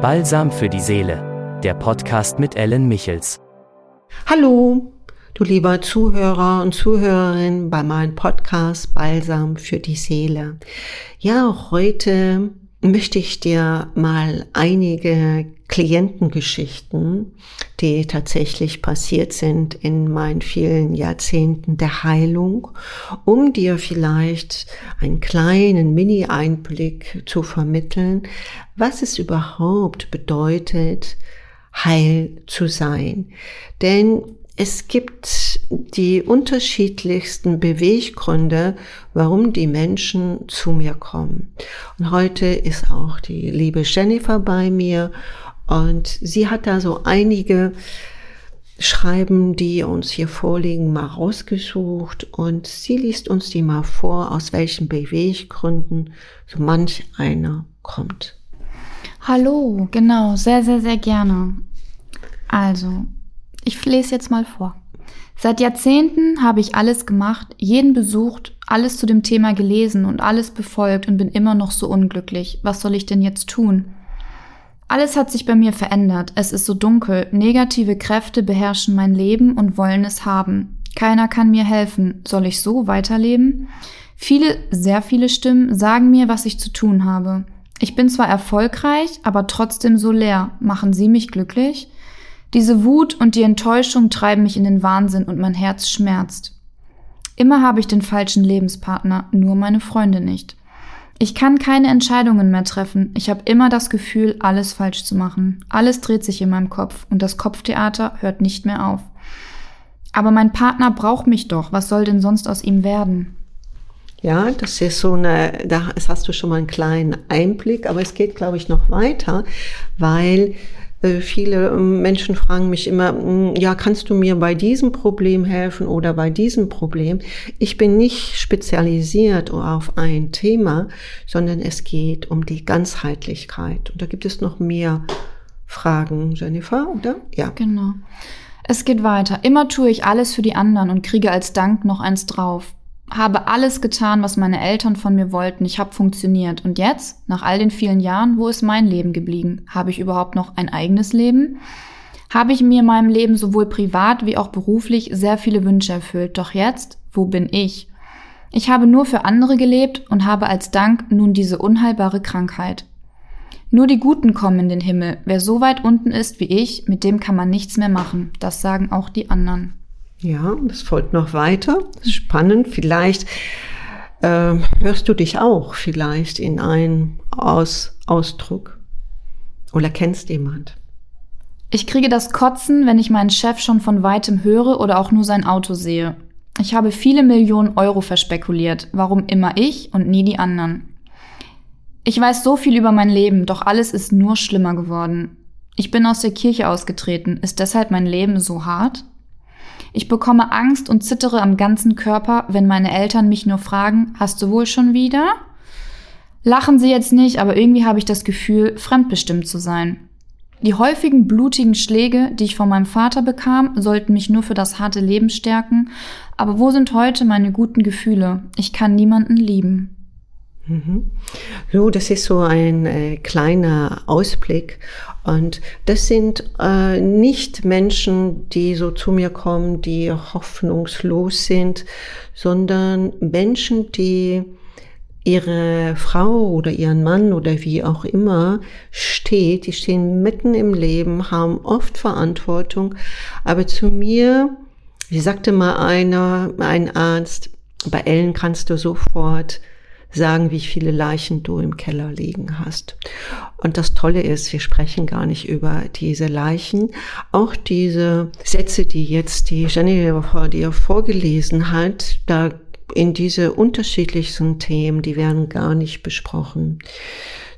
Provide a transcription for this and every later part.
Balsam für die Seele, der Podcast mit Ellen Michels. Hallo, du lieber Zuhörer und Zuhörerin bei meinem Podcast Balsam für die Seele. Ja, heute möchte ich dir mal einige Klientengeschichten, die tatsächlich passiert sind in meinen vielen Jahrzehnten der Heilung, um dir vielleicht einen kleinen Mini-Einblick zu vermitteln, was es überhaupt bedeutet, heil zu sein. Denn es gibt die unterschiedlichsten Beweggründe, warum die Menschen zu mir kommen. Und heute ist auch die liebe Jennifer bei mir und sie hat da so einige Schreiben, die uns hier vorliegen, mal rausgesucht und sie liest uns die mal vor, aus welchen Beweggründen so manch einer kommt. Hallo, genau, sehr, sehr, sehr gerne. Also, ich lese jetzt mal vor. Seit Jahrzehnten habe ich alles gemacht, jeden besucht, alles zu dem Thema gelesen und alles befolgt und bin immer noch so unglücklich. Was soll ich denn jetzt tun? Alles hat sich bei mir verändert. Es ist so dunkel. Negative Kräfte beherrschen mein Leben und wollen es haben. Keiner kann mir helfen. Soll ich so weiterleben? Viele, sehr viele Stimmen sagen mir, was ich zu tun habe. Ich bin zwar erfolgreich, aber trotzdem so leer. Machen Sie mich glücklich? Diese Wut und die Enttäuschung treiben mich in den Wahnsinn und mein Herz schmerzt. Immer habe ich den falschen Lebenspartner, nur meine Freunde nicht. Ich kann keine Entscheidungen mehr treffen. Ich habe immer das Gefühl, alles falsch zu machen. Alles dreht sich in meinem Kopf und das Kopftheater hört nicht mehr auf. Aber mein Partner braucht mich doch. Was soll denn sonst aus ihm werden? Ja, das ist so eine, da hast du schon mal einen kleinen Einblick, aber es geht, glaube ich, noch weiter, weil viele ähm, Menschen fragen mich immer, hm, ja, kannst du mir bei diesem Problem helfen oder bei diesem Problem? Ich bin nicht spezialisiert auf ein Thema, sondern es geht um die Ganzheitlichkeit. Und da gibt es noch mehr Fragen, Jennifer, oder? Ja. Genau. Es geht weiter. Immer tue ich alles für die anderen und kriege als Dank noch eins drauf habe alles getan, was meine Eltern von mir wollten. Ich habe funktioniert. Und jetzt, nach all den vielen Jahren, wo ist mein Leben geblieben? Habe ich überhaupt noch ein eigenes Leben? Habe ich mir in meinem Leben sowohl privat wie auch beruflich sehr viele Wünsche erfüllt. Doch jetzt, wo bin ich? Ich habe nur für andere gelebt und habe als Dank nun diese unheilbare Krankheit. Nur die Guten kommen in den Himmel. Wer so weit unten ist wie ich, mit dem kann man nichts mehr machen. Das sagen auch die anderen. Ja, das folgt noch weiter. Spannend. Vielleicht äh, hörst du dich auch vielleicht in einen Aus Ausdruck oder kennst jemand. Ich kriege das Kotzen, wenn ich meinen Chef schon von weitem höre oder auch nur sein Auto sehe. Ich habe viele Millionen Euro verspekuliert. Warum immer ich und nie die anderen? Ich weiß so viel über mein Leben, doch alles ist nur schlimmer geworden. Ich bin aus der Kirche ausgetreten. Ist deshalb mein Leben so hart? Ich bekomme Angst und zittere am ganzen Körper, wenn meine Eltern mich nur fragen, hast du wohl schon wieder? Lachen sie jetzt nicht, aber irgendwie habe ich das Gefühl, fremdbestimmt zu sein. Die häufigen blutigen Schläge, die ich von meinem Vater bekam, sollten mich nur für das harte Leben stärken, aber wo sind heute meine guten Gefühle? Ich kann niemanden lieben. Mhm. So, das ist so ein äh, kleiner Ausblick. Und das sind äh, nicht Menschen, die so zu mir kommen, die hoffnungslos sind, sondern Menschen, die ihre Frau oder ihren Mann oder wie auch immer steht, die stehen mitten im Leben, haben oft Verantwortung, aber zu mir, wie sagte mal einer, ein Arzt, bei Ellen kannst du sofort sagen, wie viele Leichen du im Keller liegen hast. Und das Tolle ist, wir sprechen gar nicht über diese Leichen. Auch diese Sätze, die jetzt die Jenny vor dir vorgelesen hat, da in diese unterschiedlichsten Themen, die werden gar nicht besprochen,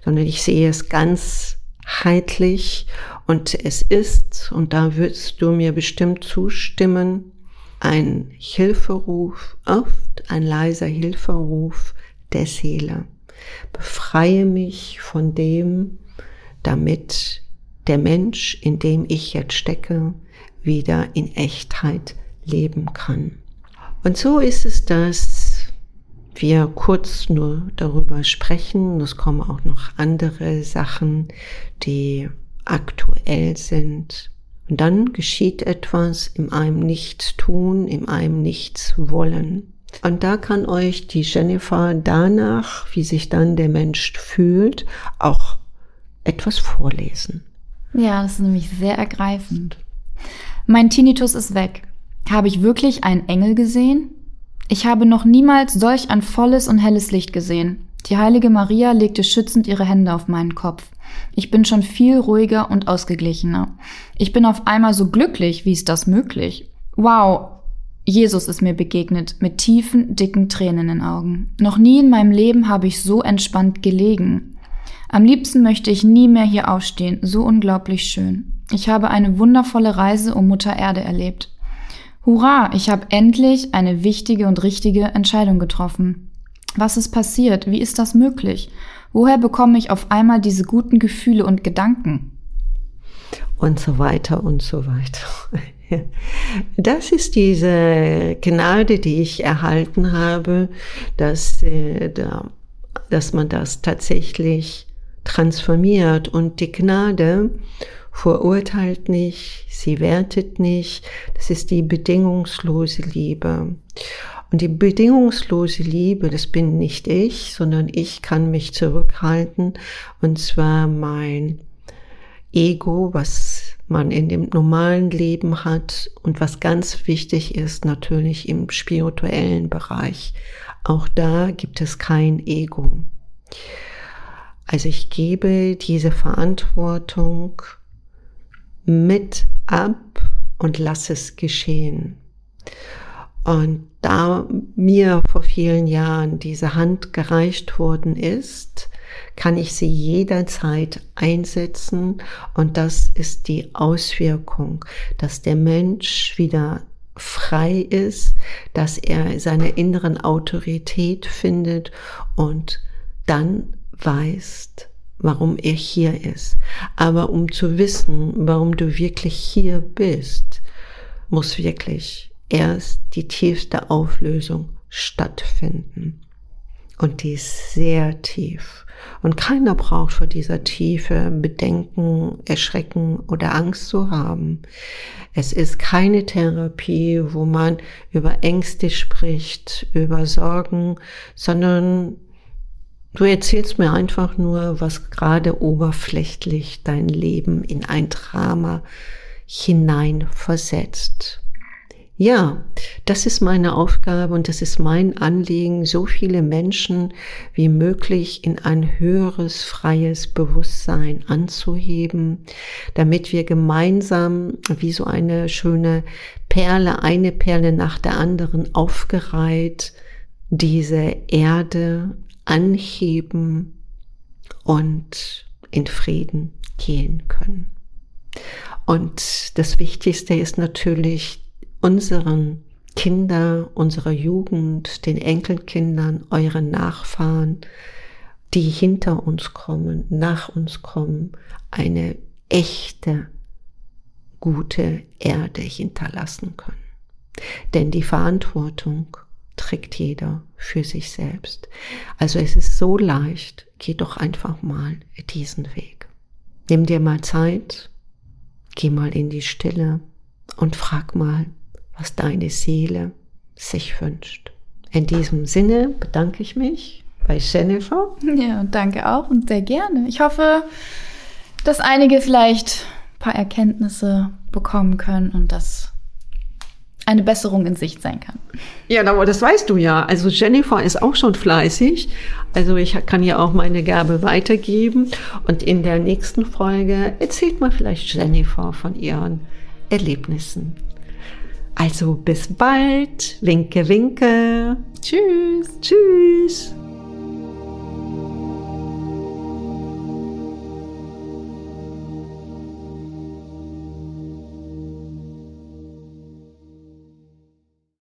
sondern ich sehe es ganz heitlich und es ist, und da würdest du mir bestimmt zustimmen, ein Hilferuf, oft ein leiser Hilferuf der Seele. Befreie mich von dem, damit der Mensch, in dem ich jetzt stecke, wieder in Echtheit leben kann. Und so ist es, dass wir kurz nur darüber sprechen. Es kommen auch noch andere Sachen, die aktuell sind. Und dann geschieht etwas in einem Nichtstun, in einem Nichtswollen. Und da kann euch die Jennifer danach, wie sich dann der Mensch fühlt, auch etwas vorlesen. Ja, das ist nämlich sehr ergreifend. Mein Tinnitus ist weg. Habe ich wirklich einen Engel gesehen? Ich habe noch niemals solch ein volles und helles Licht gesehen. Die heilige Maria legte schützend ihre Hände auf meinen Kopf. Ich bin schon viel ruhiger und ausgeglichener. Ich bin auf einmal so glücklich, wie ist das möglich? Wow, Jesus ist mir begegnet mit tiefen, dicken Tränen in den Augen. Noch nie in meinem Leben habe ich so entspannt gelegen. Am liebsten möchte ich nie mehr hier aufstehen, so unglaublich schön. Ich habe eine wundervolle Reise um Mutter Erde erlebt. Hurra, ich habe endlich eine wichtige und richtige Entscheidung getroffen. Was ist passiert? Wie ist das möglich? Woher bekomme ich auf einmal diese guten Gefühle und Gedanken? Und so weiter und so weiter. Das ist diese Gnade, die ich erhalten habe, dass, äh, dass man das tatsächlich transformiert. Und die Gnade verurteilt nicht, sie wertet nicht. Das ist die bedingungslose Liebe. Und die bedingungslose Liebe, das bin nicht ich, sondern ich kann mich zurückhalten. Und zwar mein Ego, was man in dem normalen Leben hat und was ganz wichtig ist natürlich im spirituellen Bereich. Auch da gibt es kein Ego. Also ich gebe diese Verantwortung mit ab und lasse es geschehen. Und da mir vor vielen Jahren diese Hand gereicht worden ist, kann ich sie jederzeit einsetzen und das ist die Auswirkung, dass der Mensch wieder frei ist, dass er seine inneren Autorität findet und dann weiß, warum er hier ist. Aber um zu wissen, warum du wirklich hier bist, muss wirklich erst die tiefste Auflösung stattfinden. Und die ist sehr tief. Und keiner braucht vor dieser Tiefe Bedenken, Erschrecken oder Angst zu haben. Es ist keine Therapie, wo man über Ängste spricht, über Sorgen, sondern du erzählst mir einfach nur, was gerade oberflächlich dein Leben in ein Drama hineinversetzt. Ja, das ist meine Aufgabe und das ist mein Anliegen, so viele Menschen wie möglich in ein höheres, freies Bewusstsein anzuheben, damit wir gemeinsam wie so eine schöne Perle, eine Perle nach der anderen aufgereiht, diese Erde anheben und in Frieden gehen können. Und das Wichtigste ist natürlich, unseren Kinder, unserer Jugend, den Enkelkindern, euren Nachfahren, die hinter uns kommen, nach uns kommen, eine echte, gute Erde hinterlassen können. Denn die Verantwortung trägt jeder für sich selbst. Also es ist so leicht, geh doch einfach mal diesen Weg. Nimm dir mal Zeit, geh mal in die Stille und frag mal, was deine Seele sich wünscht. In diesem Sinne bedanke ich mich bei Jennifer. Ja, danke auch und sehr gerne. Ich hoffe, dass einige vielleicht ein paar Erkenntnisse bekommen können und dass eine Besserung in Sicht sein kann. Ja, aber das weißt du ja. Also Jennifer ist auch schon fleißig. Also ich kann ja auch meine Gabe weitergeben. Und in der nächsten Folge erzählt mal vielleicht Jennifer von ihren Erlebnissen. Also bis bald. Winke, winke. Tschüss. Tschüss.